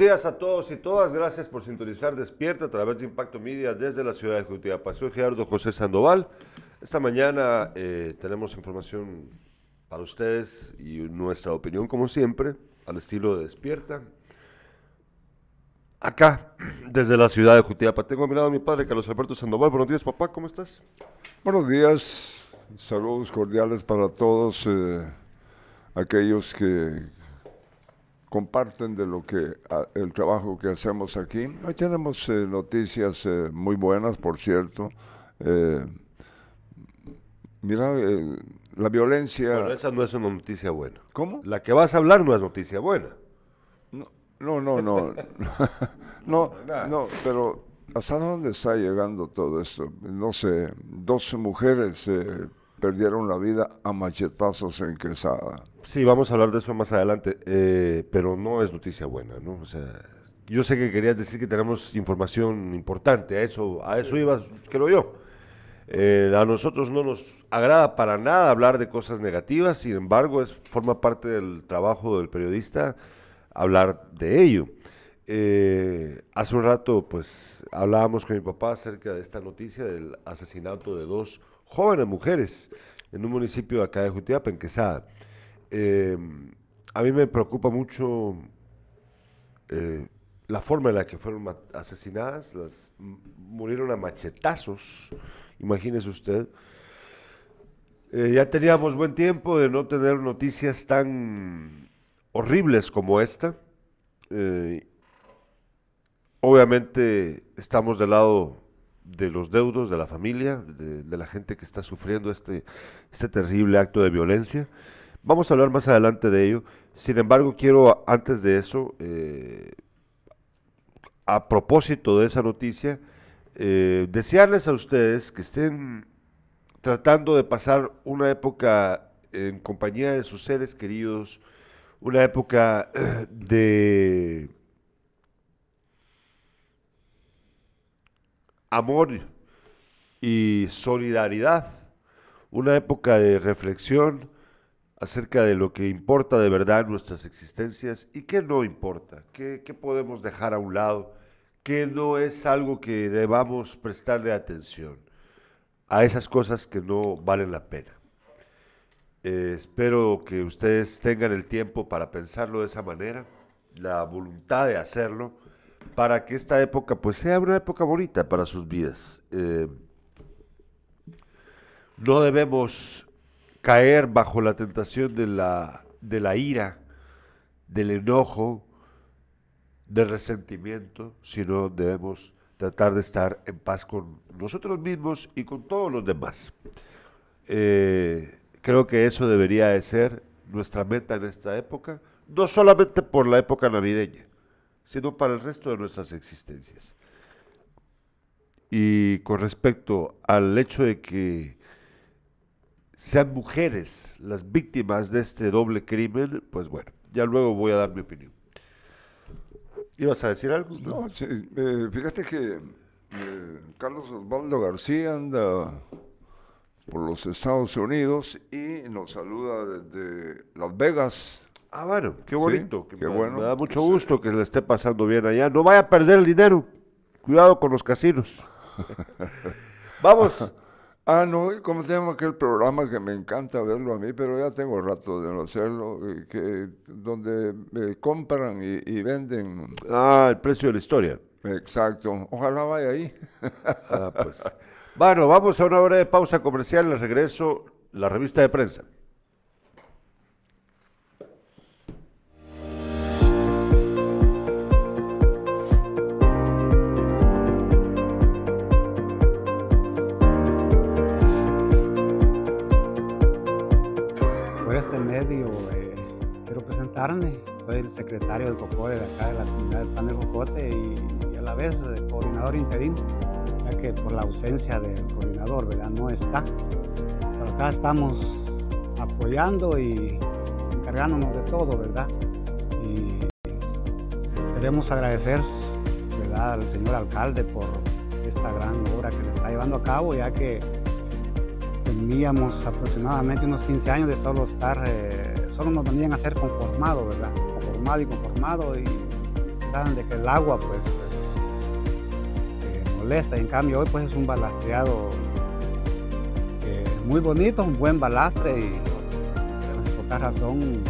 días a todos y todas. Gracias por sintonizar Despierta a través de Impacto Media desde la ciudad de Jutiapa. Soy Gerardo José Sandoval. Esta mañana eh, tenemos información para ustedes y nuestra opinión, como siempre, al estilo de Despierta. Acá, desde la ciudad de Jutiapa. Tengo a mi lado a mi padre, Carlos Alberto Sandoval. Buenos días, papá. ¿Cómo estás? Buenos días. Saludos cordiales para todos eh, aquellos que comparten de lo que el trabajo que hacemos aquí. Hoy tenemos eh, noticias eh, muy buenas, por cierto. mira, la violencia. Pero esa no es una noticia buena. ¿Cómo? La que vas a hablar no es noticia buena. No, no, no. no, no, pero ¿hasta dónde está llegando todo esto? No sé, 12 mujeres eh, perdieron la vida a machetazos en Quesada. Sí, vamos a hablar de eso más adelante, eh, pero no es noticia buena, ¿no? O sea, yo sé que querías decir que tenemos información importante, a eso, a eso ibas, creo yo. Eh, a nosotros no nos agrada para nada hablar de cosas negativas, sin embargo, es, forma parte del trabajo del periodista hablar de ello. Eh, hace un rato, pues, hablábamos con mi papá acerca de esta noticia del asesinato de dos jóvenes mujeres en un municipio acá de Jutiapa, en Quesada. Eh, a mí me preocupa mucho eh, la forma en la que fueron asesinadas, las murieron a machetazos, imagínese usted. ya teníamos buen tiempo de no tener noticias tan horribles como esta. Eh, obviamente estamos del lado de los deudos, de la familia, de, la gente que está sufriendo este, este terrible acto de violencia. Vamos a hablar más adelante de ello. Sin embargo, quiero antes de eso, eh, a propósito de esa noticia, eh, desearles a ustedes que estén tratando de pasar una época en compañía de sus seres queridos, una época de amor y solidaridad, una época de reflexión acerca de lo que importa de verdad nuestras existencias y qué no importa, qué, qué podemos dejar a un lado, qué no es algo que debamos prestarle atención a esas cosas que no valen la pena. Eh, espero que ustedes tengan el tiempo para pensarlo de esa manera, la voluntad de hacerlo, para que esta época pues sea una época bonita para sus vidas. Eh, no debemos caer bajo la tentación de la, de la ira, del enojo, del resentimiento, sino debemos tratar de estar en paz con nosotros mismos y con todos los demás. Eh, Creo que eso debería de ser nuestra meta en esta época, no solamente por la época navideña, sino para el resto de nuestras existencias. Y con respecto al hecho de que sean mujeres las víctimas de este doble crimen, pues bueno, ya luego voy a dar mi opinión. ¿Ibas a decir algo? No, eh, fíjate que eh, Carlos Osvaldo García anda por los Estados Unidos y nos saluda desde Las Vegas. Ah, bueno, qué bonito. qué bueno. Me da mucho gusto que le esté pasando bien allá. No vaya a perder el dinero. Cuidado con los casinos. Vamos. Ah, no, ¿cómo se llama aquel programa que me encanta verlo a mí, pero ya tengo rato de no hacerlo, eh, que, donde me compran y, y, venden. Ah, el precio de la historia. Exacto, ojalá vaya ahí. ah, pues. Bueno, vamos a una hora de pausa comercial. Les regreso la revista de prensa. Por este medio eh, quiero presentarme. Soy el secretario del COCODE de acá de la comunidad del Pan Jocote y, y a la vez el eh, coordinador interino que por la ausencia del coordinador, ¿verdad? No está. Pero acá estamos apoyando y encargándonos de todo, ¿verdad? Y queremos agradecer, ¿verdad? Al señor alcalde por esta gran obra que se está llevando a cabo, ya que teníamos aproximadamente unos 15 años de solo estar, eh, solo nos venían a ser conformado, ¿verdad? Conformado y conformado y estaban de que el agua pues eh, molesta. En cambio hoy pues es un balastreado eh, muy bonito, un buen balastre y por esta razón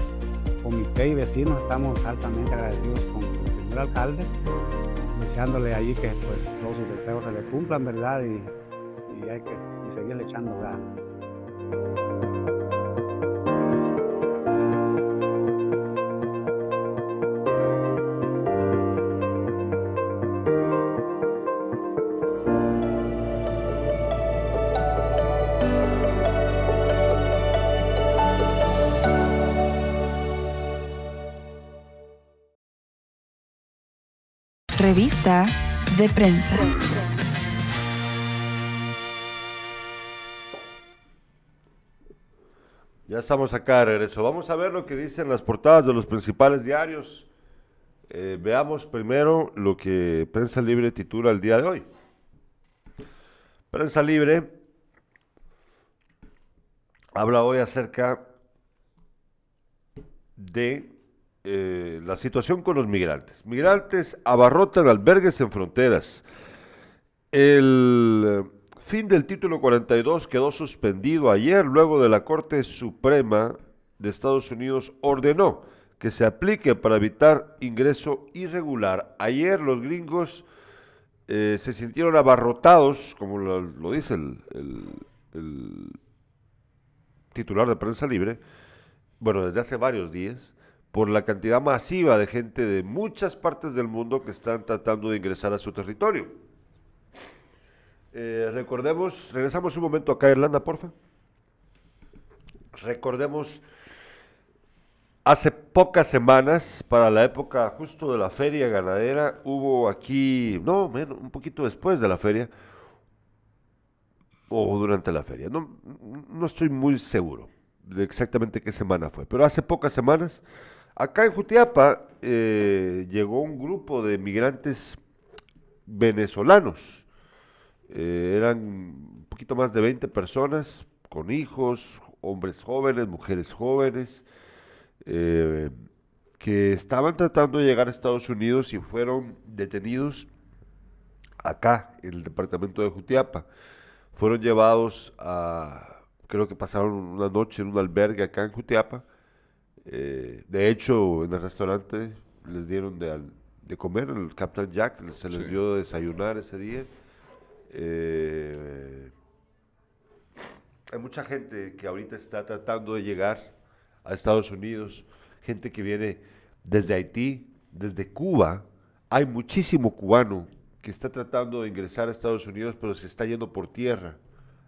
comité y vecinos estamos altamente agradecidos con el señor alcalde, deseándole allí que pues todos sus deseos se le cumplan, ¿verdad? Y, y hay que y seguirle echando ganas. Revista de prensa. Ya estamos acá de regreso. Vamos a ver lo que dicen las portadas de los principales diarios. Eh, veamos primero lo que Prensa Libre titula el día de hoy. Prensa Libre habla hoy acerca de eh, la situación con los migrantes. Migrantes abarrotan albergues en fronteras. El fin del título 42 quedó suspendido ayer luego de la Corte Suprema de Estados Unidos ordenó que se aplique para evitar ingreso irregular. Ayer los gringos eh, se sintieron abarrotados, como lo, dice el, el titular de prensa libre, bueno, desde hace varios días, por la cantidad masiva de gente de muchas partes del mundo que están tratando de ingresar a su territorio. Eh, recordemos, regresamos un momento acá a Irlanda, porfa. Recordemos, hace pocas semanas, para la época justo de la feria ganadera, hubo aquí, no, menos, un poquito después de la feria, o durante la feria, no, no estoy muy seguro de exactamente qué semana fue, pero hace pocas semanas Acá en Jutiapa eh, llegó un grupo de migrantes venezolanos. Eh, eran un poquito más de 20 personas con hijos, hombres jóvenes, mujeres jóvenes, eh, que estaban tratando de llegar a Estados Unidos y fueron detenidos acá, en el departamento de Jutiapa. Fueron llevados a, creo que pasaron una noche en un albergue acá en Jutiapa eh, de hecho, en el restaurante les dieron de, de comer, el Captain Jack se les dio de desayunar ese día. Eh, hay mucha gente que ahorita está tratando de llegar a Estados Unidos, gente que viene desde Haití, desde Cuba. Hay muchísimo cubano que está tratando de ingresar a Estados Unidos, pero se está yendo por tierra.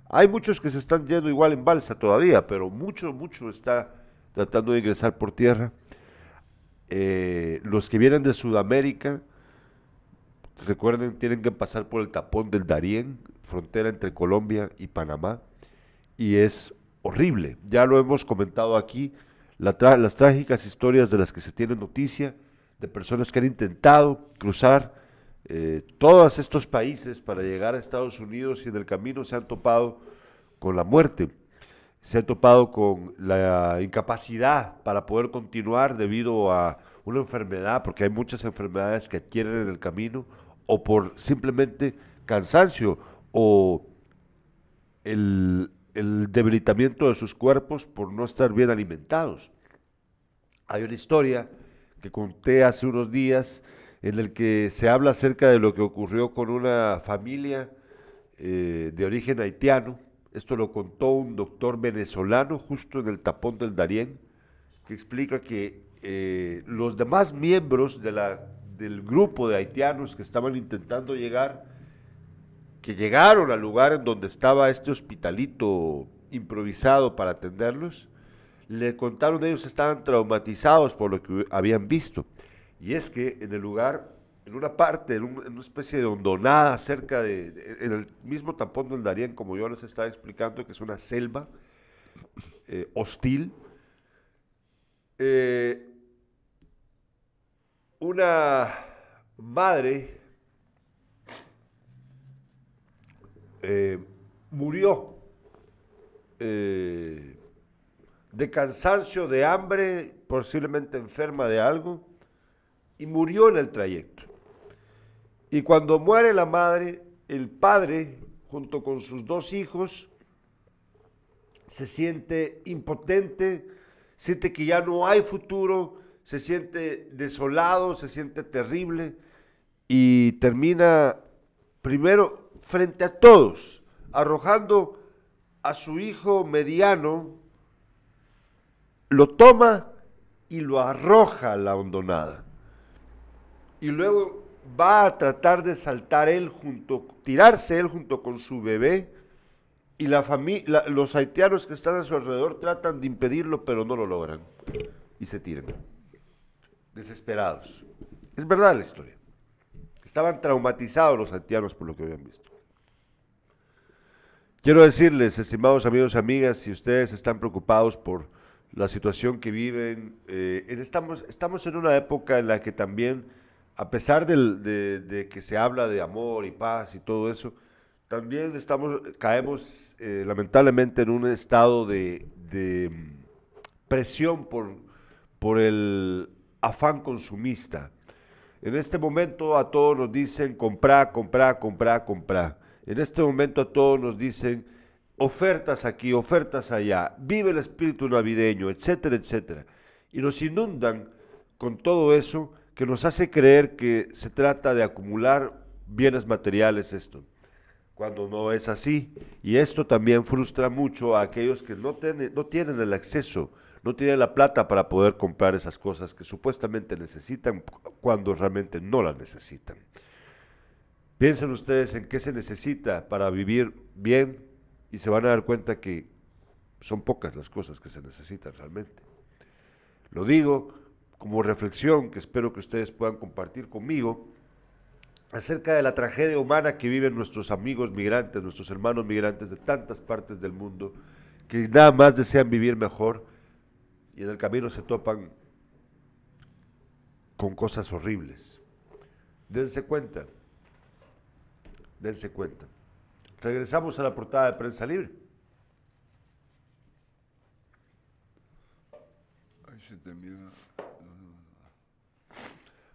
Hay muchos que se están yendo igual en balsa todavía, pero mucho, mucho está tratando de ingresar por tierra. Eh, los que vienen de Sudamérica, recuerden, tienen que pasar por el tapón del Darién, frontera entre Colombia y Panamá, y es horrible. Ya lo hemos comentado aquí, las trágicas historias de las que se tiene noticia, de personas que han intentado cruzar eh, todos estos países para llegar a Estados Unidos y en el camino se han topado con la muerte se ha topado con la incapacidad para poder continuar debido a una enfermedad, porque hay muchas enfermedades que adquieren en el camino, o por simplemente cansancio o el, el debilitamiento de sus cuerpos por no estar bien alimentados. Hay una historia que conté hace unos días en el que se habla acerca de lo que ocurrió con una familia eh, de origen haitiano, esto lo contó un doctor venezolano justo en el tapón del Darién, que explica que eh, los demás miembros de la, del grupo de haitianos que estaban intentando llegar, que llegaron al lugar en donde estaba este hospitalito improvisado para atenderlos, le contaron de ellos estaban traumatizados por lo que habían visto. Y es que en el lugar en una parte, en, una especie de hondonada cerca de, en el mismo tampón del Darién, como yo les estaba explicando, que es una selva eh, hostil. Eh, una madre eh, murió de cansancio, de hambre, posiblemente enferma de algo, y murió en el trayecto. Y cuando muere la madre, el padre, junto con sus dos hijos, se siente impotente, siente que ya no hay futuro, se siente desolado, se siente terrible y termina primero frente a todos, arrojando a su hijo mediano, lo toma y lo arroja a la hondonada. Y luego va a tratar de saltar él junto, tirarse él junto con su bebé y la familia, los haitianos que están a su alrededor tratan de impedirlo, pero no lo logran y se tiran, desesperados. Es verdad la historia. Estaban traumatizados los haitianos por lo que habían visto. Quiero decirles, estimados amigos amigas, si ustedes están preocupados por la situación que viven, eh, estamos, estamos en una época en la que también, a pesar de, que se habla de amor y paz y todo eso, también estamos, caemos eh, lamentablemente en un estado de, mm, presión por, por el afán consumista. En este momento a todos nos dicen comprar, comprar, comprar, comprar. En este momento a todos nos dicen ofertas aquí, ofertas allá, vive el espíritu navideño, etcétera, etcétera. Y nos inundan con todo eso que nos hace creer que se trata de acumular bienes materiales esto cuando no es así. Y esto también frustra mucho a aquellos que no, no tienen el acceso, no tienen la plata para poder comprar esas cosas que supuestamente necesitan cuando realmente no las necesitan. Piensen ustedes en qué se necesita para vivir bien y se van a dar cuenta que son pocas las cosas que se necesitan realmente. Lo digo como reflexión que espero que ustedes puedan compartir conmigo acerca de la tragedia humana que viven nuestros amigos migrantes, nuestros hermanos migrantes de tantas partes del mundo, que nada más desean vivir mejor y en el camino se topan con cosas horribles. Dense cuenta, dense cuenta. Regresamos a la portada de Prensa Libre.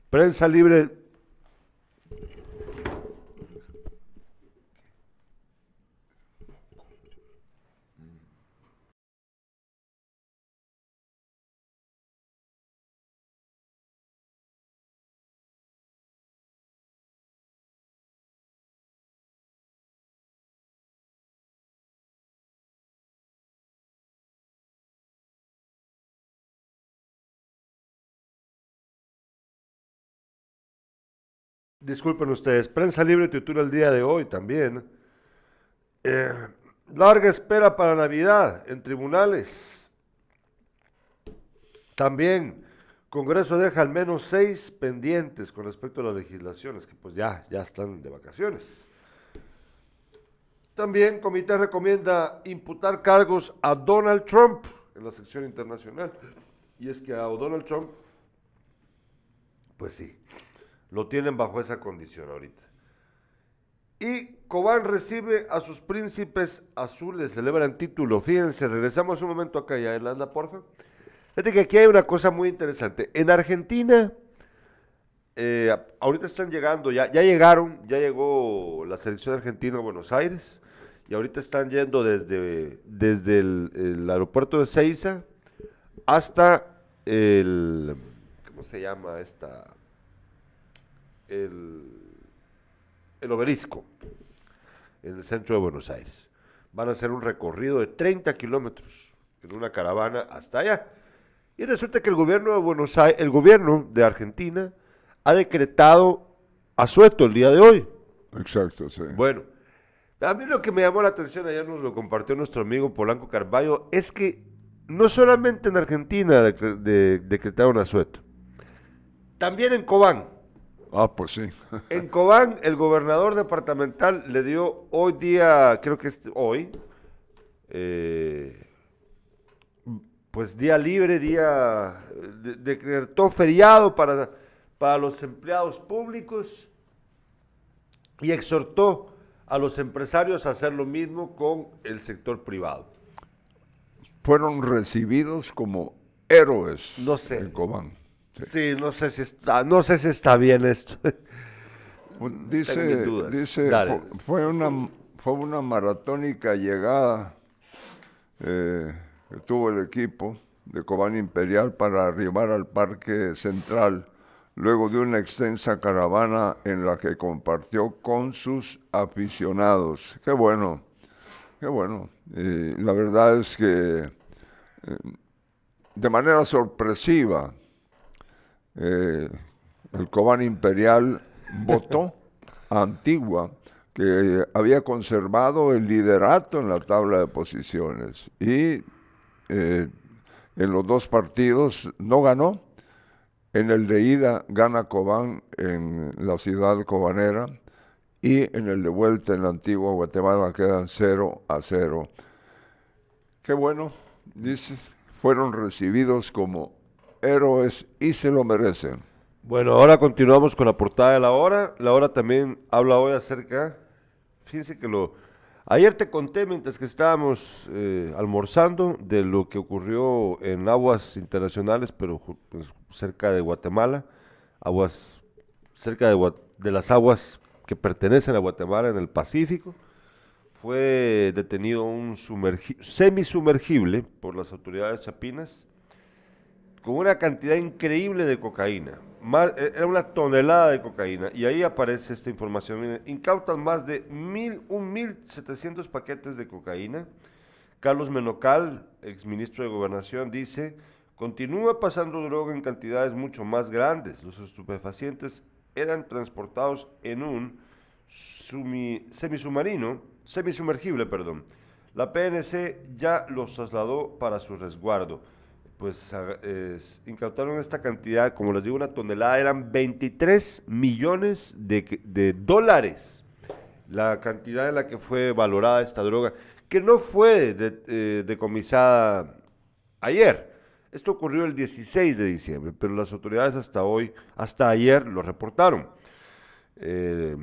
Prensa Libre disculpen ustedes, Prensa Libre titula el día de hoy también. Eh, larga espera para Navidad en tribunales. También, Congreso deja al menos seis pendientes con respecto a las legislaciones, que pues ya, ya están de vacaciones. También, Comité recomienda imputar cargos a Donald Trump en la sección internacional. Y es que a Donald Trump, pues sí, lo tienen bajo esa condición ahorita. Y Cobán recibe a sus príncipes azules, celebran título. Fíjense, regresamos un momento acá ya, Irlanda, porfa. Fíjate que aquí hay una cosa muy interesante. En Argentina, eh, ahorita están llegando, ya, ya llegaron, ya llegó la selección argentina a Buenos Aires, y ahorita están yendo desde, desde el, el aeropuerto de Ceiza hasta el, ¿cómo se llama esta? El, el obelisco en el centro de Buenos Aires. Van a hacer un recorrido de 30 kilómetros en una caravana hasta allá. Y resulta que el gobierno de Buenos Aires, el gobierno de Argentina ha decretado asueto el día de hoy. Exacto, sí. Bueno, a mí lo que me llamó la atención, ayer nos lo compartió nuestro amigo Polanco Carballo, es que no solamente en Argentina decretaron asueto, también en Cobán. Ah, pues sí. en Cobán, el gobernador departamental le dio hoy día, creo que es hoy, eh, pues día libre, día, decretó feriado para, para los empleados públicos y exhortó a los empresarios a hacer lo mismo con el sector privado. Fueron recibidos como héroes no sé. en Cobán. Sí, no sé si está, no sé si está bien esto. Dice, dice Dale. fue una, fue una maratónica llegada eh, que tuvo el equipo de Cobán Imperial para arribar al Parque Central, luego de una extensa caravana en la que compartió con sus aficionados. Qué bueno, qué bueno. Y la verdad es que eh, de manera sorpresiva, eh, el Cobán Imperial votó a Antigua, que había conservado el liderato en la tabla de posiciones. Y eh, en los dos partidos no ganó. En el de ida gana Cobán en la ciudad cobanera y en el de vuelta en la antigua Guatemala quedan 0 a 0. Qué bueno, dices, fueron recibidos como héroes y se lo merecen. Bueno, ahora continuamos con la portada de la hora. La hora también habla hoy acerca, fíjense que lo, ayer te conté mientras que estábamos eh, almorzando de lo que ocurrió en aguas internacionales, pero pues, cerca de Guatemala, aguas, cerca de, de las aguas que pertenecen a Guatemala en el Pacífico. Fue detenido un sumergi- semisumergible por las autoridades chapinas con una cantidad increíble de cocaína. Eh, era una tonelada de cocaína. Y ahí aparece esta información. Incautan más de mil, un mil setecientos paquetes de cocaína. Carlos Menocal, exministro de Gobernación, dice, continúa pasando droga en cantidades mucho más grandes. Los estupefacientes eran transportados en un sumi- semisubmarino, semisumergible, perdón. La PNC ya los trasladó para su resguardo. Pues incautaron esta cantidad, como les digo, una tonelada, eran 23 millones de, de dólares la cantidad en la que fue valorada esta droga, que no fue de- eh, decomisada ayer. Esto ocurrió el 16 de diciembre, pero las autoridades hasta hoy, hasta ayer lo reportaron. Eh,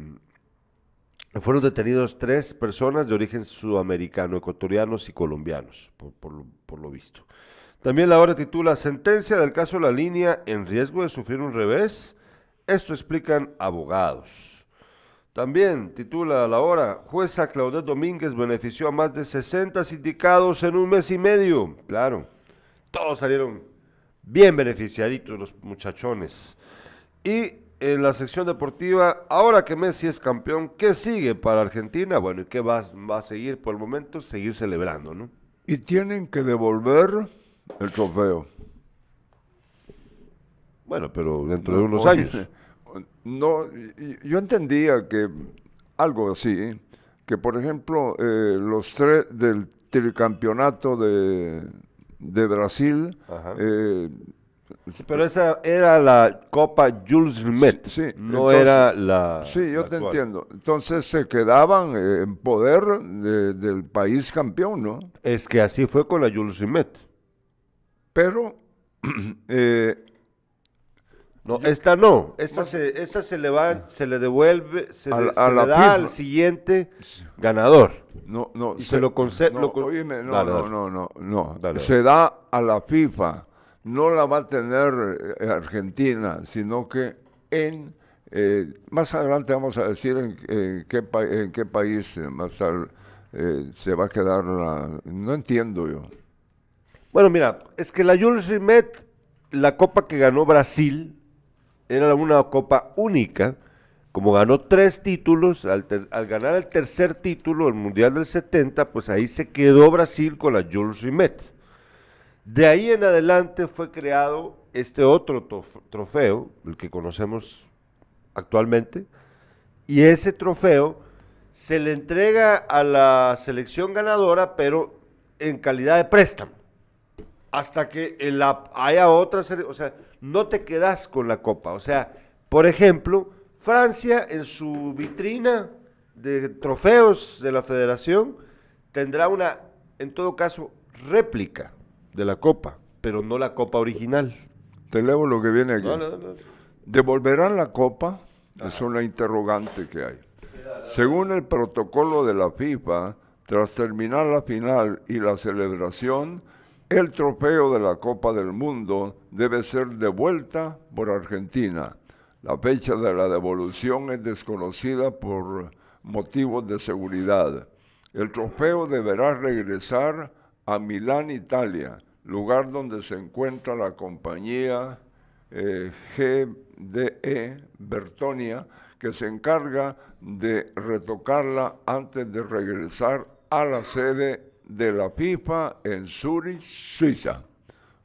fueron detenidos tres personas de origen sudamericano, ecuatorianos y colombianos, por, por por lo visto. También la hora titula Sentencia del caso La Línea en riesgo de sufrir un revés. Esto explican abogados. También titula la hora Jueza Claudette Domínguez benefició a más de 60 sindicados en un mes y medio. Claro, todos salieron bien beneficiaditos los muchachones. Y en la sección deportiva, ahora que Messi es campeón, ¿qué sigue para Argentina? Bueno, ¿y qué va, va a seguir por el momento? Seguir celebrando, ¿no? Y tienen que devolver el trofeo. Bueno, pero dentro de unos años. No, yo entendía que algo así, que por ejemplo eh, los tres del tricampeonato de, de Brasil, eh, Sí, pero esa era la Copa Jules Rimet, Sí, no entonces- era la. sí, yo la te actual. entiendo. Entonces se quedaban eh, en poder de- del país campeón, ¿no? Es que así fue con la Jules Rimet. Pero eh, No, esta no, esta se, esta se le va, se le devuelve, se, A le, se da al siguiente ganador. No, no. Y se lo conce- no, lo con- oíme, no, Dale, no, dale. no, no, no. Dale, se da a la FIFA. No la va a tener eh, Argentina, sino que en... eh, más adelante vamos a decir en, en qué, pa- en qué país más al- eh, se va a quedar la... No entiendo yo. Bueno, mira, es que la Jules Rimet, la copa que ganó Brasil, era una copa única. Como ganó tres títulos, al, ganar el tercer título, el Mundial del 70, pues ahí se quedó Brasil con la Jules Rimet. De ahí en adelante fue creado este otro trofeo, el que conocemos actualmente, y ese trofeo se le entrega a la selección ganadora, pero en calidad de préstamo. Hasta que en la, haya otra, sele- o sea, no te quedas con la copa. O sea, por ejemplo, Francia en su vitrina de trofeos de la federación tendrá una, en todo caso, réplica de la copa, pero no la copa original. Te leo lo que viene aquí. No, no, no. ¿Devolverán la copa? Es una interrogante que hay. Según el protocolo de la FIFA, tras terminar la final y la celebración, el trofeo de la Copa del Mundo debe ser devuelta por Argentina. La fecha de la devolución es desconocida por motivos de seguridad. El trofeo deberá regresar a Milán, Italia, lugar donde se encuentra la compañía eh, GDE Bertonia, que se encarga de retocarla antes de regresar a la sede de la FIFA en Zurich, Suiza.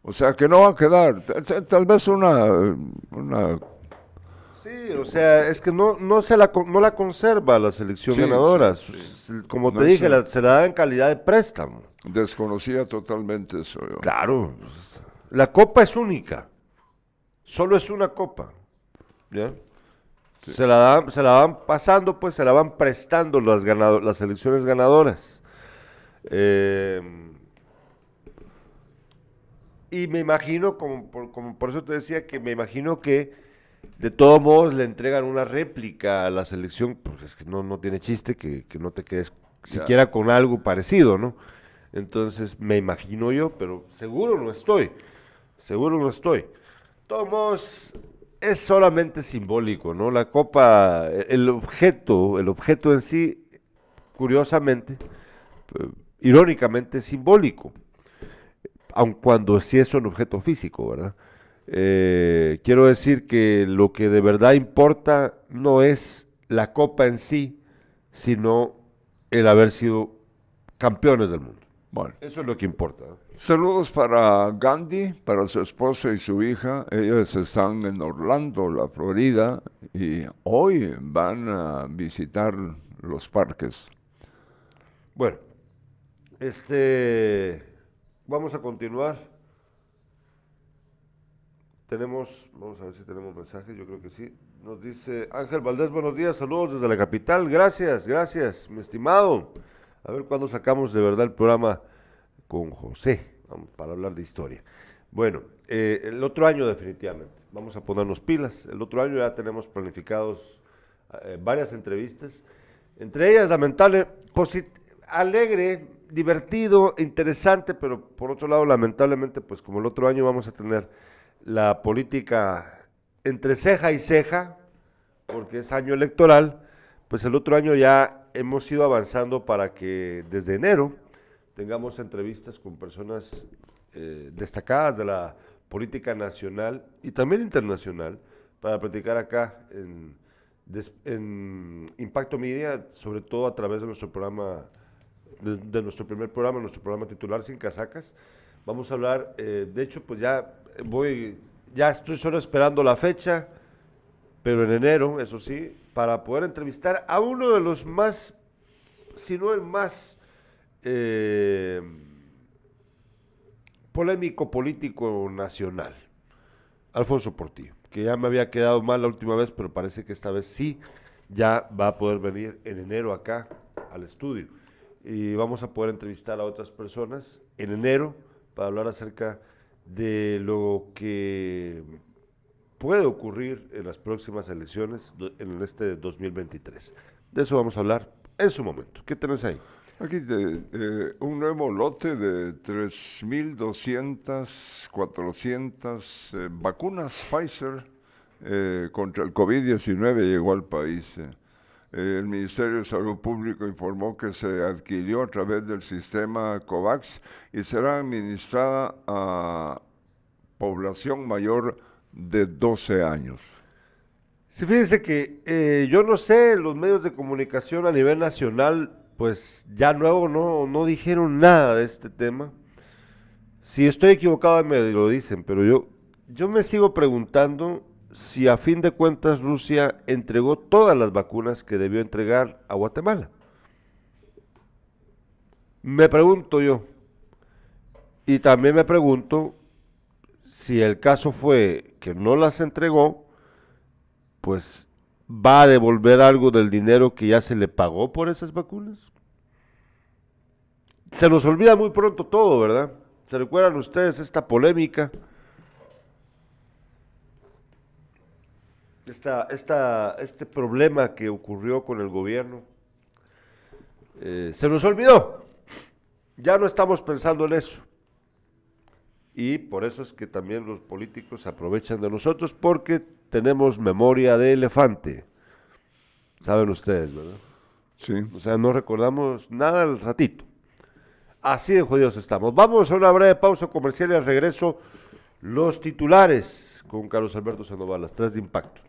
O sea que no va a quedar, tal vez una, una Sí, o sea, es que no, no, se la, no la conserva la selección ganadora. Como te dije, se la da en calidad de préstamo. Desconocía totalmente eso. Claro, la copa es única. Solo es una copa. ¿ya? Se, la dan, se la van pasando, pues se la van prestando las, las selecciones ganadoras. Eh, y me imagino, como como por eso te decía, que me imagino que de todos modos le entregan una réplica a la selección, porque es que no, no tiene chiste que, no te quedes siquiera con algo parecido, ¿no? Entonces me imagino yo, pero seguro no estoy, seguro no estoy. De todos modos, es solamente simbólico, ¿no? La copa, el objeto, el objeto en sí, curiosamente, eh, irónicamente, simbólico, aun cuando sí es un objeto físico, ¿verdad? Eh, quiero decir que lo que de verdad importa no es la copa en sí, sino el haber sido campeones del mundo. Bueno, eso es lo que importa. Saludos para Gandhi, para su esposa y su hija. Ellos están en Orlando, la Florida, y hoy van a visitar los parques. Bueno, este, vamos a continuar. Tenemos, vamos a ver si tenemos mensajes, yo creo que sí. Nos dice Ángel Valdés, buenos días, saludos desde la capital. Gracias, gracias, mi estimado. A ver cuándo sacamos de verdad el programa con José, para hablar de historia. Bueno, eh, el otro año definitivamente, vamos a ponernos pilas. El otro año ya tenemos planificados eh, varias entrevistas, entre ellas lamentable, alegre, divertido, interesante, pero por otro lado lamentablemente, pues como el otro año vamos a tener la política entre ceja y ceja, porque es año electoral, pues el otro año ya hemos ido avanzando para que desde enero tengamos entrevistas con personas eh, destacadas de la política nacional y también internacional para platicar acá en, Impacto Media, sobre todo a través de nuestro programa, de, nuestro primer programa, nuestro programa titular Sin Casacas. Vamos a hablar, eh, de hecho, pues ya voy, ya estoy solo esperando la fecha, pero en enero, eso sí, para poder entrevistar a uno de los más, si no el más eh, polémico político nacional, Alfonso Portillo, que ya me había quedado mal la última vez, pero parece que esta vez sí, ya va a poder venir en enero acá al estudio. Y vamos a poder entrevistar a otras personas en enero para hablar acerca de lo que puede ocurrir en las próximas elecciones en este 2023. De eso vamos a hablar en su momento. ¿Qué tenés ahí? Aquí eh, un nuevo lote de 3.200, 400 eh, vacunas Pfizer eh, contra el COVID-19 llegó al país. El Ministerio de Salud Pública informó que se adquirió a través del sistema COVAX y será administrada a población mayor de 12 años. Sí, fíjense que eh, yo no sé, los medios de comunicación a nivel nacional, pues ya luego no, no dijeron nada de este tema. Si estoy equivocado me lo dicen, pero yo, yo me sigo preguntando si a fin de cuentas Rusia entregó todas las vacunas que debió entregar a Guatemala. Me pregunto yo. Y también me pregunto si el caso fue que no las entregó, pues va a devolver algo del dinero que ya se le pagó por esas vacunas. Se nos olvida muy pronto todo, ¿verdad? ¿Se recuerdan ustedes esta polémica? Esta, esta, este problema que ocurrió con el gobierno. Eh, se nos olvidó. Ya no estamos pensando en eso. y por eso es que también los políticos aprovechan de nosotros porque tenemos memoria de elefante. Saben ustedes, ¿verdad? Sí. O sea, no recordamos nada al ratito. Así de jodidos estamos. Vamos a una breve pausa comercial y al regreso los titulares con Carlos Alberto Sandoval, las tres de impacto.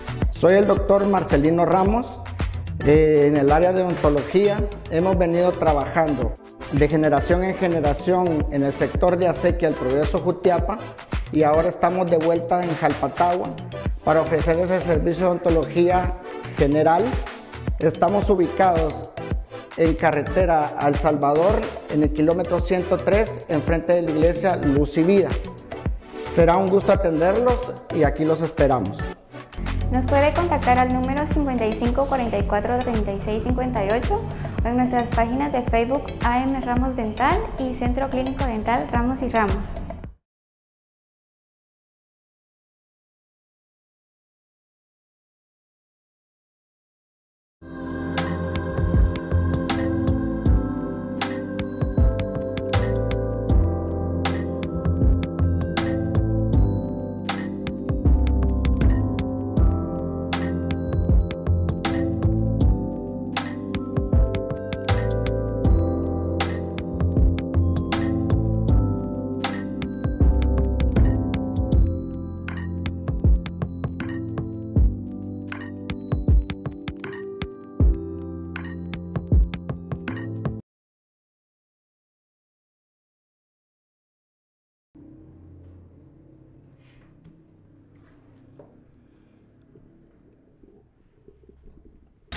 Soy el doctor Marcelino Ramos. Eh, en el área de odontología hemos venido trabajando de generación en generación en el sector de acequia el Progreso Jutiapa y ahora estamos de vuelta en Jalpatagua para ofrecer ese servicio de odontología general. Estamos ubicados en carretera al Salvador en el kilómetro 103 enfrente de la iglesia Luz y Vida. Será un gusto atenderlos y aquí los esperamos. Nos puede contactar al número 55 44 36 58 o en nuestras páginas de Facebook AM Ramos Dental y Centro Clínico Dental Ramos y Ramos.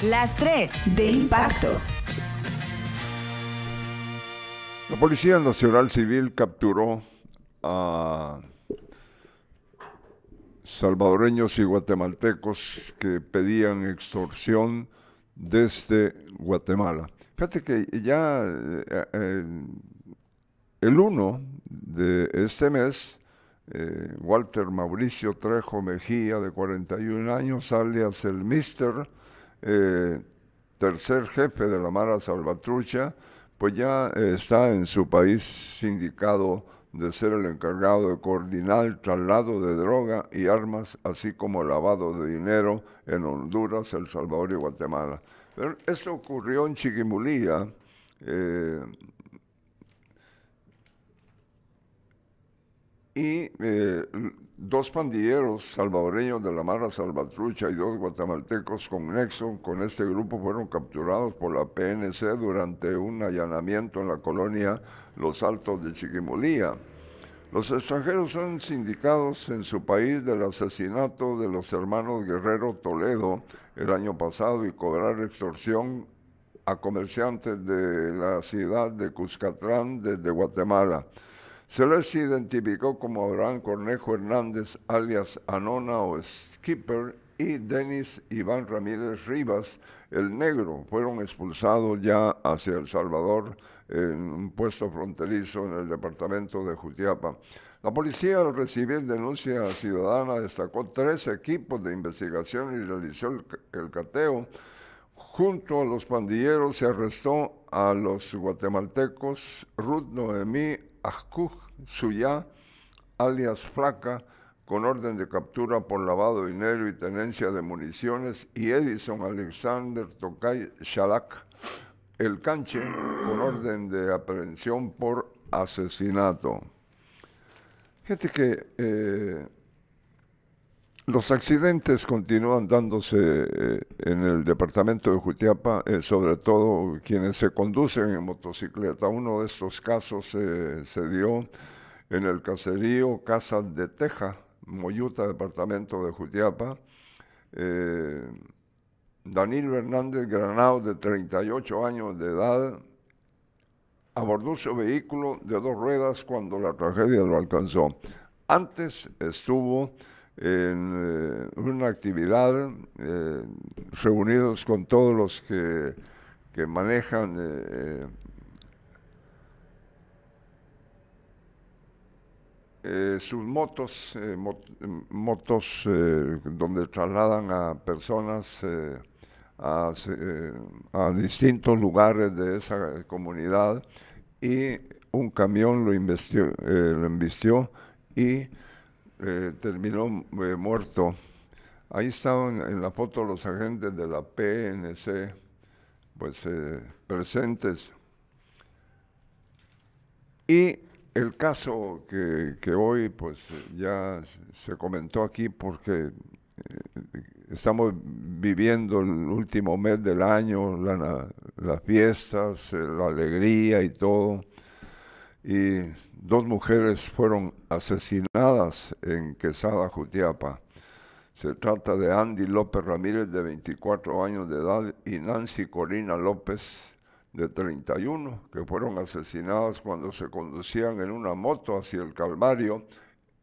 Las tres de impacto. La Policía Nacional Civil capturó a salvadoreños y guatemaltecos que pedían extorsión desde Guatemala. Fíjate que ya eh, eh, el 1 de este mes, eh, Walter Mauricio Trejo Mejía, de 41 años, alias el Mister, eh, tercer jefe de la Mara Salvatrucha, pues ya eh, está en su país sindicado de ser el encargado de coordinar el traslado de droga y armas, así como lavado de dinero en Honduras, El Salvador y Guatemala. Pero esto ocurrió en Chiquimulía, eh, y dos pandilleros salvadoreños de la Mara Salvatrucha y dos guatemaltecos con nexo con este grupo fueron capturados por la PNC durante un allanamiento en la colonia Los Altos de Chiquimulía. Los extranjeros son sindicados en su país del asesinato de los hermanos Guerrero Toledo el año pasado y cobrar extorsión a comerciantes de la ciudad de Cuscatlán desde Guatemala. Se les identificó como Abraham Cornejo Hernández, alias Anona o Skipper, y Denis Iván Ramírez Rivas, el negro, fueron expulsados ya hacia El Salvador en un puesto fronterizo en el departamento de Jutiapa. La policía, al recibir denuncia ciudadana, destacó tres equipos de investigación y realizó el, el cateo. Junto a los pandilleros se arrestó a los guatemaltecos Ruth Noemí Ajcuj Suyá, alias Flaca, con orden de captura por lavado de dinero y tenencia de municiones, y Edison Alexander Tokay Shalak, el canche, con orden de aprehensión por asesinato. Fíjate que eh, los accidentes continúan dándose eh, en el departamento de Jutiapa, eh, sobre todo quienes se conducen en motocicleta. Uno de estos casos eh, se dio en el caserío Casa de Teja, Moyuta, departamento de Jutiapa. Danilo Hernández Granado, de 38 años de edad, abordó su vehículo de dos ruedas cuando la tragedia lo alcanzó. Antes estuvo en eh, una actividad eh, reunidos con todos los que, que manejan eh, sus motos, mot- motos donde trasladan a personas a, distintos lugares de esa comunidad y un camión lo, investió, embistió y eh, terminó eh, muerto. Ahí estaban en la foto los agentes de la PNC, pues eh, presentes. Y el caso que, que hoy pues ya se comentó aquí porque estamos viviendo el último mes del año, las fiestas, la alegría y todo. Y dos mujeres fueron asesinadas en Quesada, Jutiapa. Se trata de Andy López Ramírez, de 24 años de edad, y Nancy Corina López, de 31, que fueron asesinadas cuando se conducían en una moto hacia el Calvario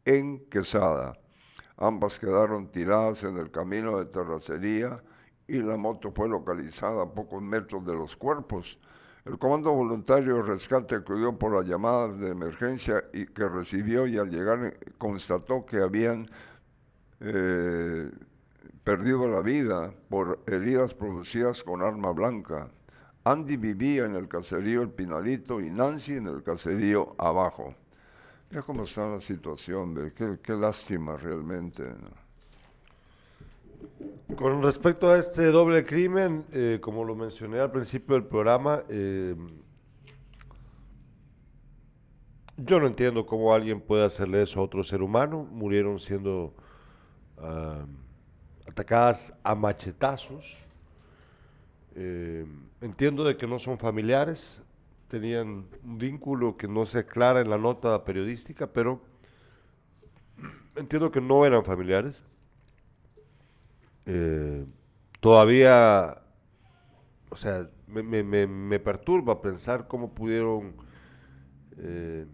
en Quesada. Ambas quedaron tiradas en el camino de terracería y la moto fue localizada a pocos metros de los cuerpos. El Comando Voluntario de Rescate acudió por las llamadas de emergencia y que recibió y al llegar constató que habían eh, perdido la vida por heridas producidas con arma blanca. Andy vivía en el caserío El Pinalito y Nancy en el caserío Abajo. Mira cómo está la situación, qué, qué lástima realmente. Con respecto a este doble crimen, eh, como lo mencioné al principio del programa, eh, yo no entiendo cómo alguien puede hacerle eso a otro ser humano. Murieron siendo ah, atacadas a machetazos. Eh, entiendo de que no son familiares, tenían un vínculo que no se aclara en la nota periodística, pero entiendo que no eran familiares. Eh, todavía, o sea, me, me- perturba pensar cómo pudieron eh,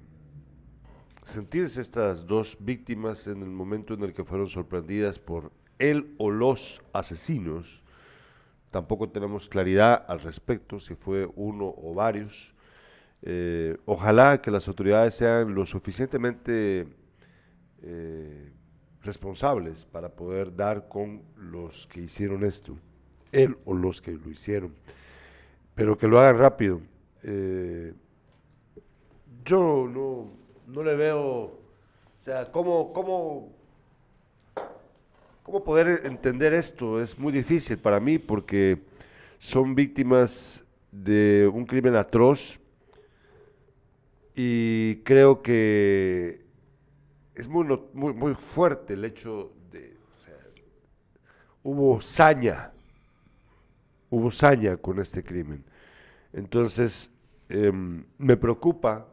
sentirse estas dos víctimas en el momento en el que fueron sorprendidas por él o los asesinos. Tampoco tenemos claridad al respecto si fue uno o varios. Eh, ojalá que las autoridades sean lo suficientemente responsables para poder dar con los que hicieron esto, él o los que lo hicieron, pero que lo hagan rápido. Eh, yo no, no le veo, o sea, cómo, cómo, cómo poder entender esto es muy difícil para mí porque son víctimas de un crimen atroz y creo que es muy, muy, muy fuerte el hecho de, o sea, hubo saña, hubo saña con este crimen. Entonces, em, me preocupa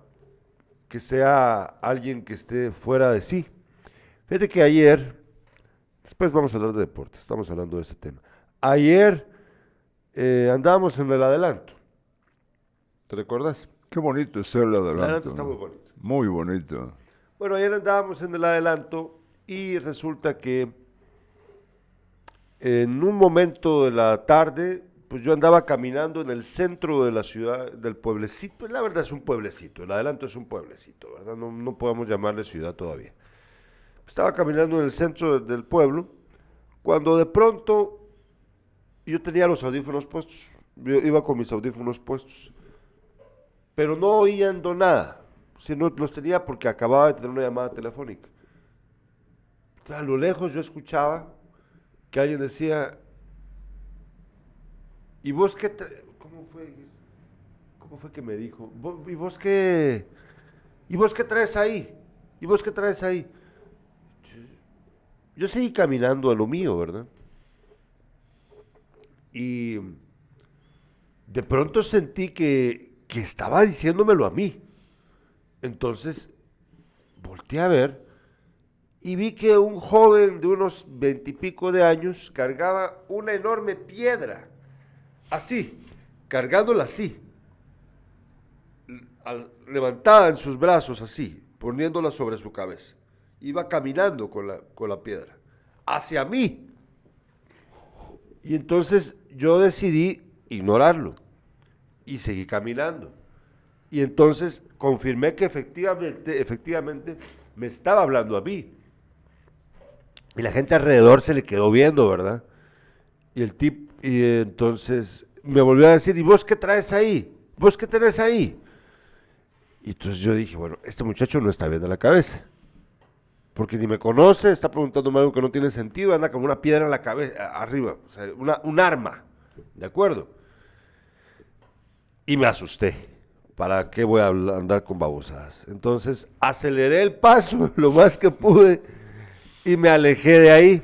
que sea alguien que esté fuera de sí. Fíjate que ayer, después vamos a hablar de deportes, estamos hablando de este tema. Ayer eh, andábamos en el adelanto. ¿Te recuerdas? Qué bonito es el adelanto. adelanto está ¿no? muy bonito. Muy bonito. Bueno, ayer andábamos en el adelanto y resulta que en un momento de la tarde, pues yo andaba caminando en el centro de la ciudad, del pueblecito. La verdad es un pueblecito, el adelanto es un pueblecito, ¿verdad? No, no podemos llamarle ciudad todavía. Estaba caminando en el centro de- del pueblo cuando de pronto yo tenía los audífonos puestos. Yo iba con mis audífonos puestos pero no oíando nada, sino los tenía porque acababa de tener una llamada telefónica. A lo lejos yo escuchaba que alguien decía, ¿y vos qué? ¿Cómo fue? ¿Cómo fue que me dijo? "Vo- ¿Y vos qué? ¿Y vos qué traes ahí? ¿Y vos qué traes ahí? Yo seguí caminando a lo mío, ¿verdad? Y de pronto sentí que, que estaba diciéndomelo a mí. Entonces, volteé a ver y vi que un joven de unos veintipico de años cargaba una enorme piedra, así, cargándola así, al- levantada en sus brazos así, poniéndola sobre su cabeza. Iba caminando con la, con la piedra, hacia mí. Y entonces yo decidí ignorarlo y seguí caminando. Y entonces confirmé que efectivamente, efectivamente me estaba hablando a mí. Y la gente alrededor se le quedó viendo, ¿verdad? Y el tip, y entonces me volvió a decir, ¿y vos qué traes ahí? ¿Vos qué tenés ahí? Y entonces yo dije, bueno, este muchacho no está bien de la cabeza. Porque ni me conoce, está preguntándome algo que no tiene sentido, anda con una piedra en la cabeza, arriba, una- un arma, ¿de acuerdo? Y me asusté. ¿Para qué voy a andar con babosadas? Entonces aceleré el paso lo más que pude y me alejé de ahí.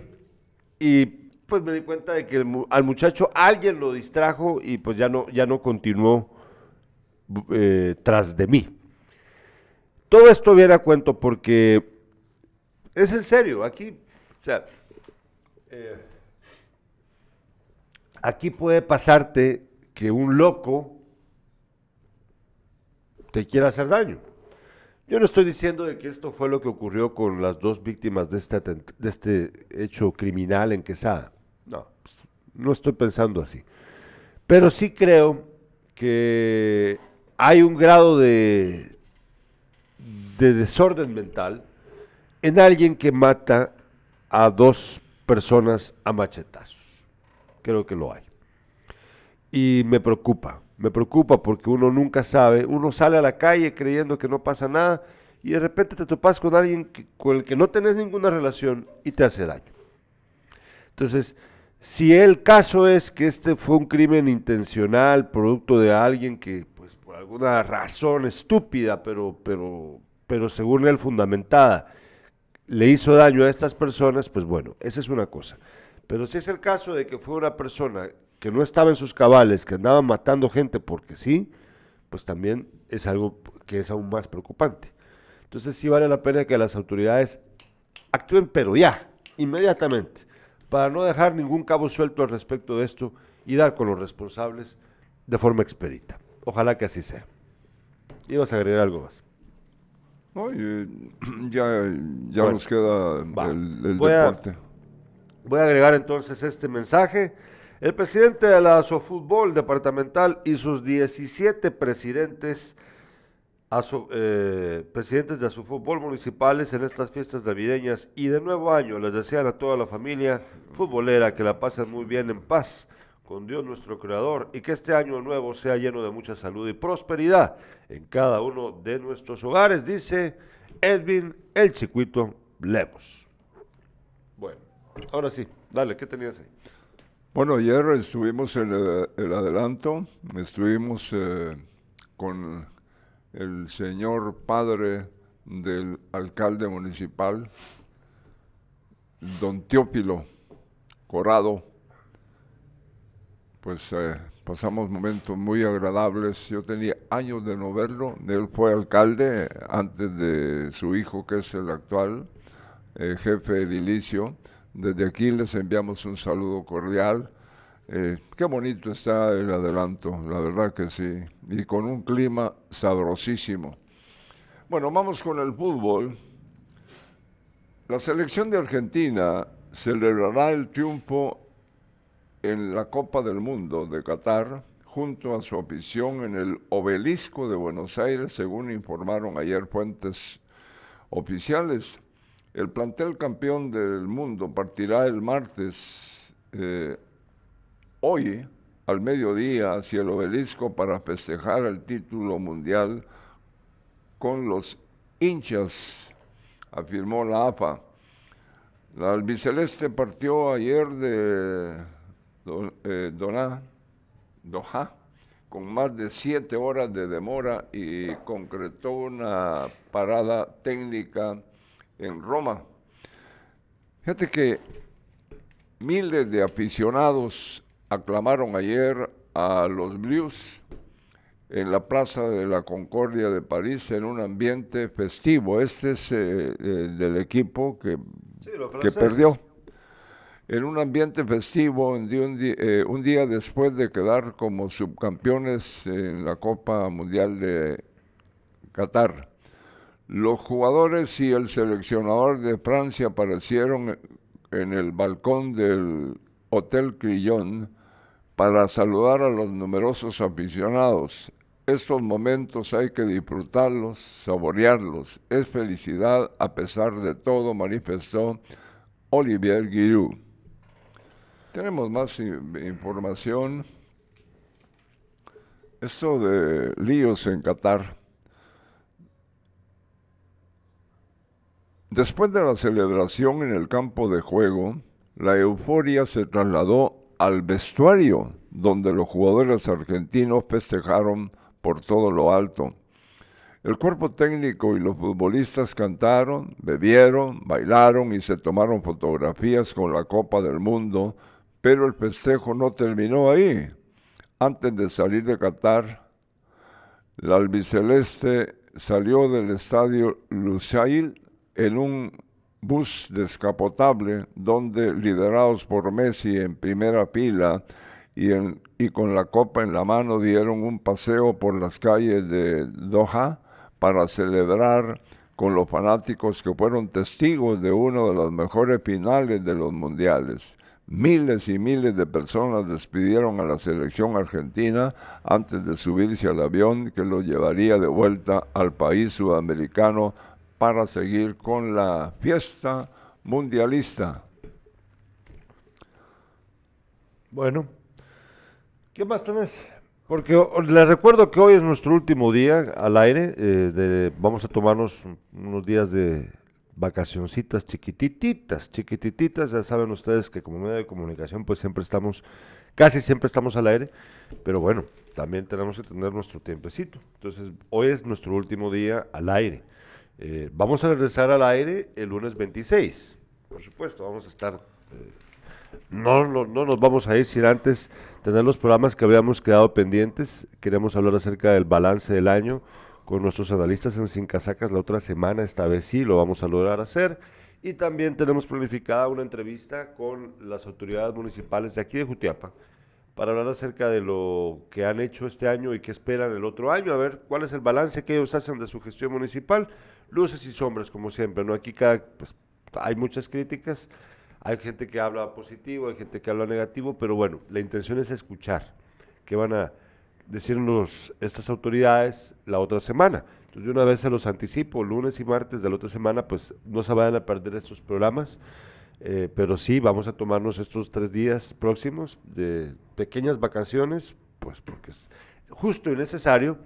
Y pues me di cuenta de que al muchacho alguien lo distrajo y pues ya no, ya no continuó eh, tras de mí. Todo esto viene a cuento porque es en serio, aquí, o sea, eh, aquí puede pasarte que un loco te quiera hacer daño. Yo no estoy diciendo de que esto fue lo que ocurrió con las dos víctimas de este, de este hecho criminal en Quesada. No, pues, no estoy pensando así. Pero sí creo que hay un grado de, de desorden mental en alguien que mata a dos personas a machetazos. Creo que lo hay. Y me preocupa, me preocupa porque uno nunca sabe, uno sale a la calle creyendo que no pasa nada y de repente te topas con alguien que- con el que no tenés ninguna relación y te hace daño. Entonces, si el caso es que este fue un crimen intencional, producto de alguien que, pues, por alguna razón estúpida, pero, pero, pero según él fundamentada, le hizo daño a estas personas, pues bueno, esa es una cosa. Pero si es el caso de que fue una persona que no estaba en sus cabales, que andaba matando gente porque sí, pues también es algo que es aún más preocupante. Entonces sí vale la pena que las autoridades actúen, pero ya, inmediatamente, para no dejar ningún cabo suelto al respecto de esto y dar con los responsables de forma expedita. Ojalá que así sea. Ibas a agregar algo más. No, eh, ya ya Bueno, nos queda va. el, el Voy a- deporte. Voy a agregar entonces este mensaje. El presidente de la Asofútbol departamental y sus 17 presidentes, aso- eh, presidentes de Asofútbol municipales en estas fiestas navideñas y de nuevo año les desean a toda la familia futbolera que la pasen muy bien en paz con Dios nuestro Creador y que este año nuevo sea lleno de mucha salud y prosperidad en cada uno de nuestros hogares, dice Edwin el Chiquito Lemos. Bueno, ahora sí, dale, ¿qué tenías ahí? Bueno, ayer estuvimos en el, el adelanto, estuvimos eh, con el señor padre del alcalde municipal, don Teópilo Corrado. Pues eh, pasamos momentos muy agradables. Yo tenía años de no verlo. Él fue alcalde antes de su hijo, que es el actual eh, jefe edilicio. Desde aquí les enviamos un saludo cordial. Eh, qué bonito está el adelanto, la verdad que sí. Y con un clima sabrosísimo. Bueno, vamos con el fútbol. La selección de Argentina celebrará el triunfo en la Copa del Mundo de Qatar junto a su afición en el obelisco de Buenos Aires, según informaron ayer fuentes oficiales. El plantel campeón del mundo partirá el martes, eh, hoy, al mediodía, hacia el obelisco para festejar el título mundial con los hinchas, afirmó la AFA. La albiceleste partió ayer de eh, Doná- Doha con más de siete horas de demora y concretó una parada técnica en Roma. Fíjate que miles de aficionados aclamaron ayer a los Blues en la Plaza de la Concordia de París en un ambiente festivo. Este es eh, eh, del equipo que, Sí, que perdió. En un ambiente festivo, un día, un eh, un día después de quedar como subcampeones en la Copa Mundial de Qatar. Los jugadores y el seleccionador de Francia aparecieron en el balcón del Hotel Crillon para saludar a los numerosos aficionados. Estos momentos hay que disfrutarlos, saborearlos. Es felicidad a pesar de todo, manifestó Olivier Giroud. Tenemos más información. Esto de líos en Qatar. Después de la celebración en el campo de juego, la euforia se trasladó al vestuario, donde los jugadores argentinos festejaron por todo lo alto. El cuerpo técnico y los futbolistas cantaron, bebieron, bailaron y se tomaron fotografías con la Copa del Mundo, pero el festejo no terminó ahí. Antes de salir de Qatar, la albiceleste salió del estadio Lusail en un bus descapotable donde, liderados por Messi en primera fila y, con la copa en la mano, dieron un paseo por las calles de Doha para celebrar con los fanáticos que fueron testigos de una de las mejores finales de los mundiales. Miles y miles de personas despidieron a la selección argentina antes de subirse al avión que los llevaría de vuelta al país sudamericano para seguir con la fiesta mundialista. Bueno, ¿qué más tenés? Porque les recuerdo que hoy es nuestro último día al aire. eh, vamos a tomarnos un- unos días de vacacioncitas chiquitititas, chiquitititas. Ya saben ustedes que como medio de comunicación pues siempre estamos, casi siempre estamos al aire. Pero bueno, también tenemos que tener nuestro tiempecito. Entonces, hoy es nuestro último día al aire. Eh, vamos a regresar al aire el lunes 26. Por supuesto, vamos a estar eh, no, no, no nos vamos a ir sin antes tener los programas que habíamos quedado pendientes. Queremos hablar acerca del balance del año con nuestros analistas en Sin Casacas la otra semana. Esta vez sí lo vamos a lograr hacer. Y también tenemos planificada una entrevista con las autoridades municipales de aquí de Jutiapa para hablar acerca de lo que han hecho este año y qué esperan el otro año, a ver cuál es el balance que ellos hacen de su gestión municipal, luces y sombras como siempre, ¿no? Aquí cada, pues, hay muchas críticas, hay gente que habla positivo, hay gente que habla negativo, pero bueno, la intención es escuchar qué van a decirnos estas autoridades la otra semana. Entonces, de una vez se los anticipo, lunes y martes de la otra semana, pues no se vayan a perder estos programas. Eh, pero sí, vamos a tomarnos estos tres días próximos de pequeñas vacaciones, pues porque es justo y necesario.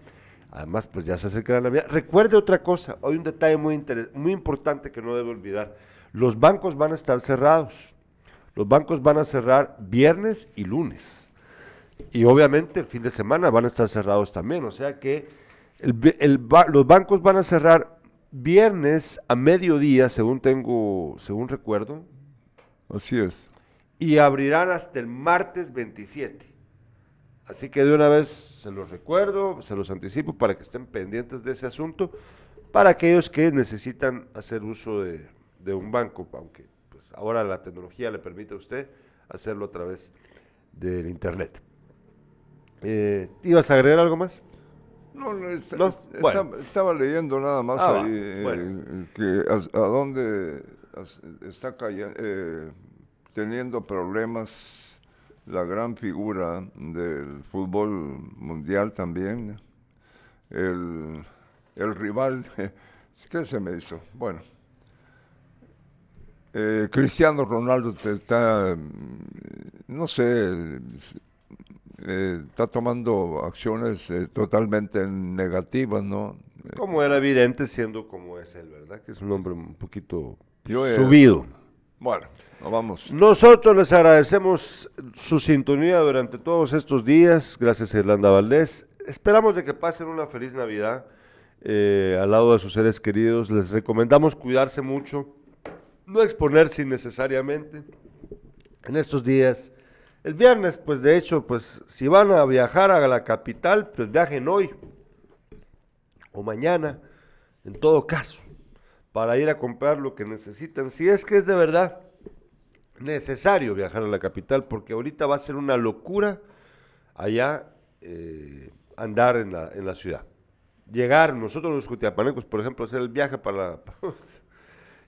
Además, pues ya se acerca la Navidad. Recuerde otra cosa, hoy un detalle muy, muy importante que no debe olvidar. Los bancos van a estar cerrados. Los bancos van a cerrar viernes y lunes. Y obviamente el fin de semana van a estar cerrados también. O sea que el el los bancos van a cerrar viernes a mediodía, según tengo, según recuerdo, Así es. y abrirán hasta el martes 27. Así que de una vez se los recuerdo, se los anticipo para que estén pendientes de ese asunto, para aquellos que necesitan hacer uso de, de un banco, aunque pues, ahora la tecnología le permite a usted hacerlo a través del Internet. Eh, ¿Ibas a agregar algo más? No, no, No, bueno. estaba, leyendo nada más Ah, ahí eh, que a, dónde está cayendo, eh, teniendo problemas la gran figura del fútbol mundial también, el, el rival, ¿qué se me hizo? Bueno, eh, Cristiano Ronaldo está, mm, no sé, eh, está tomando acciones totalmente negativas, ¿no? Como era evidente siendo como es él, ¿verdad? Que es un hombre un poquito Yo, eh, subido. Bueno, nos vamos. Nosotros les agradecemos su sintonía durante todos estos días. Gracias a Irlanda Valdés. Esperamos de que pasen una feliz Navidad eh, al lado de sus seres queridos. Les recomendamos cuidarse mucho, no exponerse innecesariamente. En estos días El viernes, pues de hecho, pues si van a viajar a la capital, pues viajen hoy o mañana, en todo caso, para ir a comprar lo que necesitan. Si es que es de verdad necesario viajar a la capital, porque ahorita va a ser una locura allá eh, andar en la, en la ciudad. Llegar, nosotros los cutiapanecos, por ejemplo, hacer el viaje para la...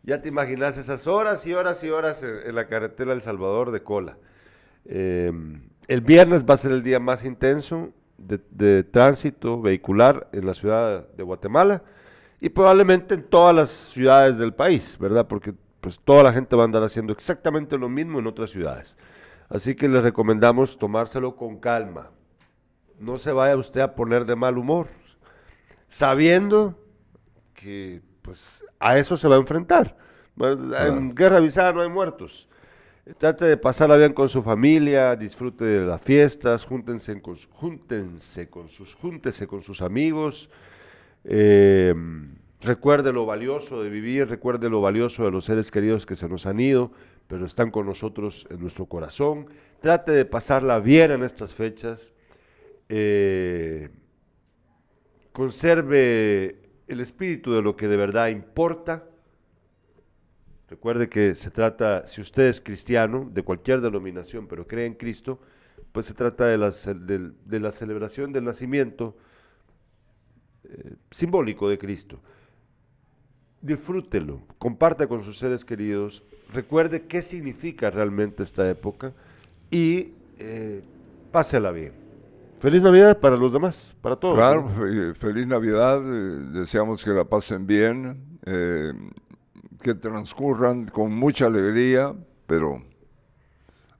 ya te imaginas esas horas y horas y horas en, la carretera El Salvador de cola. Eh, el viernes va a ser el día más intenso de tránsito vehicular en la ciudad de Guatemala y probablemente en todas las ciudades del país, ¿verdad? Porque pues toda la gente va a andar haciendo exactamente lo mismo en otras ciudades. Así que les recomendamos tomárselo con calma. No se vaya usted a poner de mal humor, sabiendo que pues a eso se va a enfrentar. En guerra avisada no hay muertos. Trate de pasarla bien con su familia, disfrute de las fiestas, júntense con, júntense con sus, júntese con sus amigos. Eh, recuerde lo valioso de vivir, recuerde lo valioso de los seres queridos que se nos han ido, pero están con nosotros en nuestro corazón. Trate de pasarla bien en estas fechas. eh, conserve el espíritu de lo que de verdad importa. Recuerde que se trata, si usted es cristiano, de cualquier denominación, pero cree en Cristo, pues se trata de la, celebración del nacimiento eh, simbólico de Cristo. Disfrútelo, comparta con sus seres queridos, recuerde qué significa realmente esta época y eh, pásela bien. Feliz Navidad para los demás, para todos. Claro, feliz Navidad, eh, deseamos que la pasen bien, eh, que transcurran con mucha alegría, pero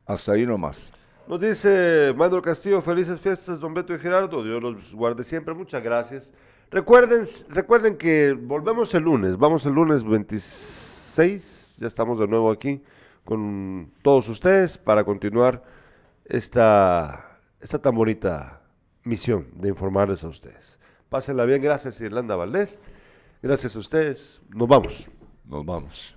hasta ahí nomás. Nos dice Manuel Castillo, felices fiestas, don Beto y Gerardo, Dios los guarde siempre, muchas gracias. Recuerden, recuerden que volvemos el lunes, vamos el lunes 26, ya estamos de nuevo aquí con todos ustedes para continuar esta, esta tan bonita misión de informarles a ustedes. Pásenla bien, gracias Irlanda Valdés, gracias a ustedes, nos vamos. Nos vamos.